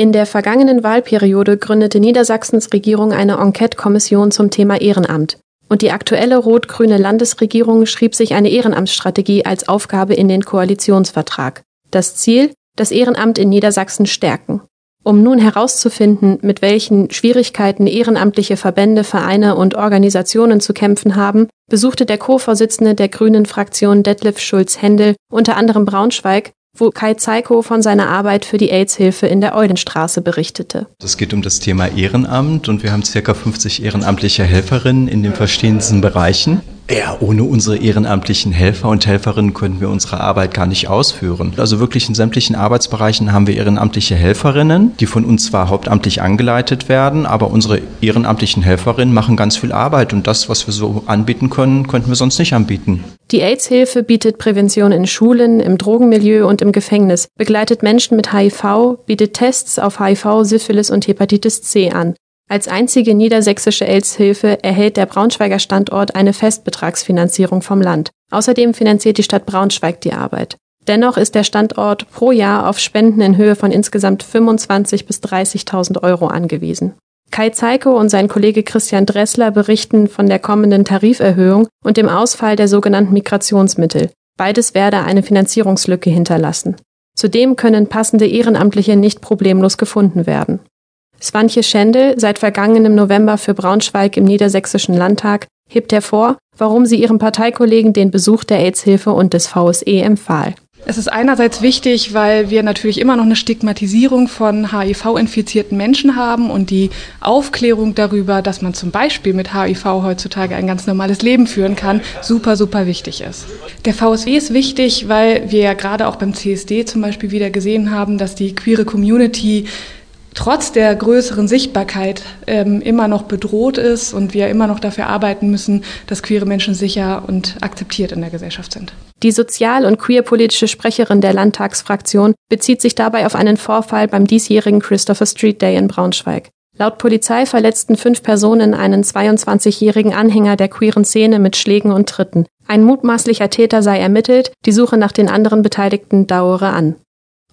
In der vergangenen Wahlperiode gründete Niedersachsens Regierung eine Enquete-Kommission zum Thema Ehrenamt. Und die aktuelle rot-grüne Landesregierung schrieb sich eine Ehrenamtsstrategie als Aufgabe in den Koalitionsvertrag. Das Ziel, das Ehrenamt in Niedersachsen stärken. Um nun herauszufinden, mit welchen Schwierigkeiten ehrenamtliche Verbände, Vereine und Organisationen zu kämpfen haben, besuchte der Co-Vorsitzende der Grünen Fraktion Detlef Schulz-Händel unter anderem Braunschweig wo Kai Zeiko von seiner Arbeit für die AIDS-Hilfe in der Eulenstraße berichtete. Es geht um das Thema Ehrenamt und wir haben ca. 50 ehrenamtliche Helferinnen in den verschiedensten Bereichen. Ja, ohne unsere ehrenamtlichen Helfer und Helferinnen könnten wir unsere Arbeit gar nicht ausführen. Also wirklich in sämtlichen Arbeitsbereichen haben wir ehrenamtliche Helferinnen, die von uns zwar hauptamtlich angeleitet werden, aber unsere ehrenamtlichen Helferinnen machen ganz viel Arbeit und das, was wir so anbieten können, könnten wir sonst nicht anbieten. Die AIDS-Hilfe bietet Prävention in Schulen, im Drogenmilieu und im Gefängnis, begleitet Menschen mit HIV, bietet Tests auf HIV, Syphilis und Hepatitis C an. Als einzige niedersächsische AIDS-Hilfe erhält der Braunschweiger Standort eine Festbetragsfinanzierung vom Land. Außerdem finanziert die Stadt Braunschweig die Arbeit. Dennoch ist der Standort pro Jahr auf Spenden in Höhe von insgesamt 25.000 bis 30.000 Euro angewiesen. Kai Zeiko und sein Kollege Christian Dressler berichten von der kommenden Tariferhöhung und dem Ausfall der sogenannten Migrationsmittel. Beides werde eine Finanzierungslücke hinterlassen. Zudem können passende Ehrenamtliche nicht problemlos gefunden werden. Swantje Schendel, seit vergangenem November für Braunschweig im Niedersächsischen Landtag, hebt hervor, warum sie ihrem Parteikollegen den Besuch der AIDS-Hilfe und des VSE empfahl. Es ist einerseits wichtig, weil wir natürlich immer noch eine Stigmatisierung von HIV-infizierten Menschen haben und die Aufklärung darüber, dass man zum Beispiel mit HIV heutzutage ein ganz normales Leben führen kann, super, super wichtig ist. Der VSW ist wichtig, weil wir ja gerade auch beim CSD zum Beispiel wieder gesehen haben, dass die queere Community trotz der größeren Sichtbarkeit ähm, immer noch bedroht ist und wir immer noch dafür arbeiten müssen, dass queere Menschen sicher und akzeptiert in der Gesellschaft sind. Die sozial- und queerpolitische Sprecherin der Landtagsfraktion bezieht sich dabei auf einen Vorfall beim diesjährigen Christopher Street Day in Braunschweig. Laut Polizei verletzten fünf Personen einen 22-jährigen Anhänger der queeren Szene mit Schlägen und Tritten. Ein mutmaßlicher Täter sei ermittelt, die Suche nach den anderen Beteiligten dauere an.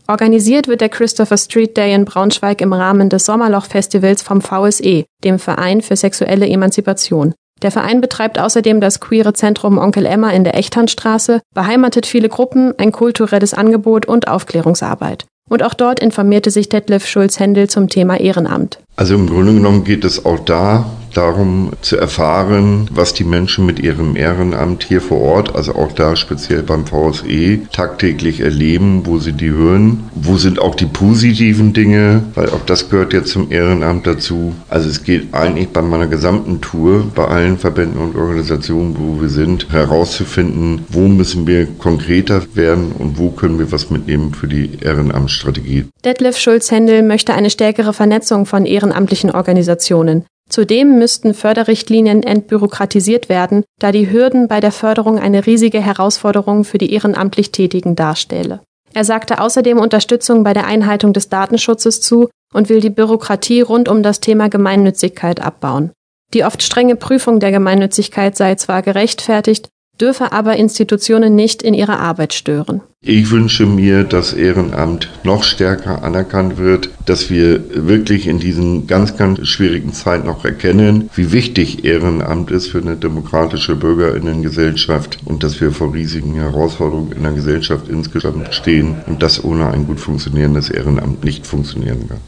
Organisiert wird der Christopher Street Day in Braunschweig im Rahmen des Sommerloch-Festivals vom VSE, dem Verein für sexuelle Emanzipation. Der Verein betreibt außerdem das queere Zentrum Onkel Emma in der Echternstraße, beheimatet viele Gruppen, ein kulturelles Angebot und Aufklärungsarbeit. Und auch dort informierte sich Detlef Schulz-Händel zum Thema Ehrenamt. Also im Grunde genommen geht es auch da darum zu erfahren, was die Menschen mit ihrem Ehrenamt hier vor Ort, also auch da speziell beim VSE, tagtäglich erleben, wo sie die hören, wo sind auch die positiven Dinge, weil auch das gehört ja zum Ehrenamt dazu. Also es geht eigentlich bei meiner gesamten Tour, bei allen Verbänden und Organisationen, wo wir sind, herauszufinden, wo müssen wir konkreter werden und wo können wir was mitnehmen für die Ehrenamtsstrategie. Detlef Schulz-Händel möchte eine stärkere Vernetzung von ehrenamtlichen Organisationen. Zudem müssten Förderrichtlinien entbürokratisiert werden, da die Hürden bei der Förderung eine riesige Herausforderung für die ehrenamtlich Tätigen darstelle. Er sagte außerdem Unterstützung bei der Einhaltung des Datenschutzes zu und will die Bürokratie rund um das Thema Gemeinnützigkeit abbauen. Die oft strenge Prüfung der Gemeinnützigkeit sei zwar gerechtfertigt, dürfe aber Institutionen nicht in ihrer Arbeit stören. Ich wünsche mir, dass Ehrenamt noch stärker anerkannt wird, dass wir wirklich in diesen ganz, ganz schwierigen Zeiten noch erkennen, wie wichtig Ehrenamt ist für eine demokratische Bürgerinnengesellschaft und dass wir vor riesigen Herausforderungen in der Gesellschaft insgesamt stehen und das ohne ein gut funktionierendes Ehrenamt nicht funktionieren kann.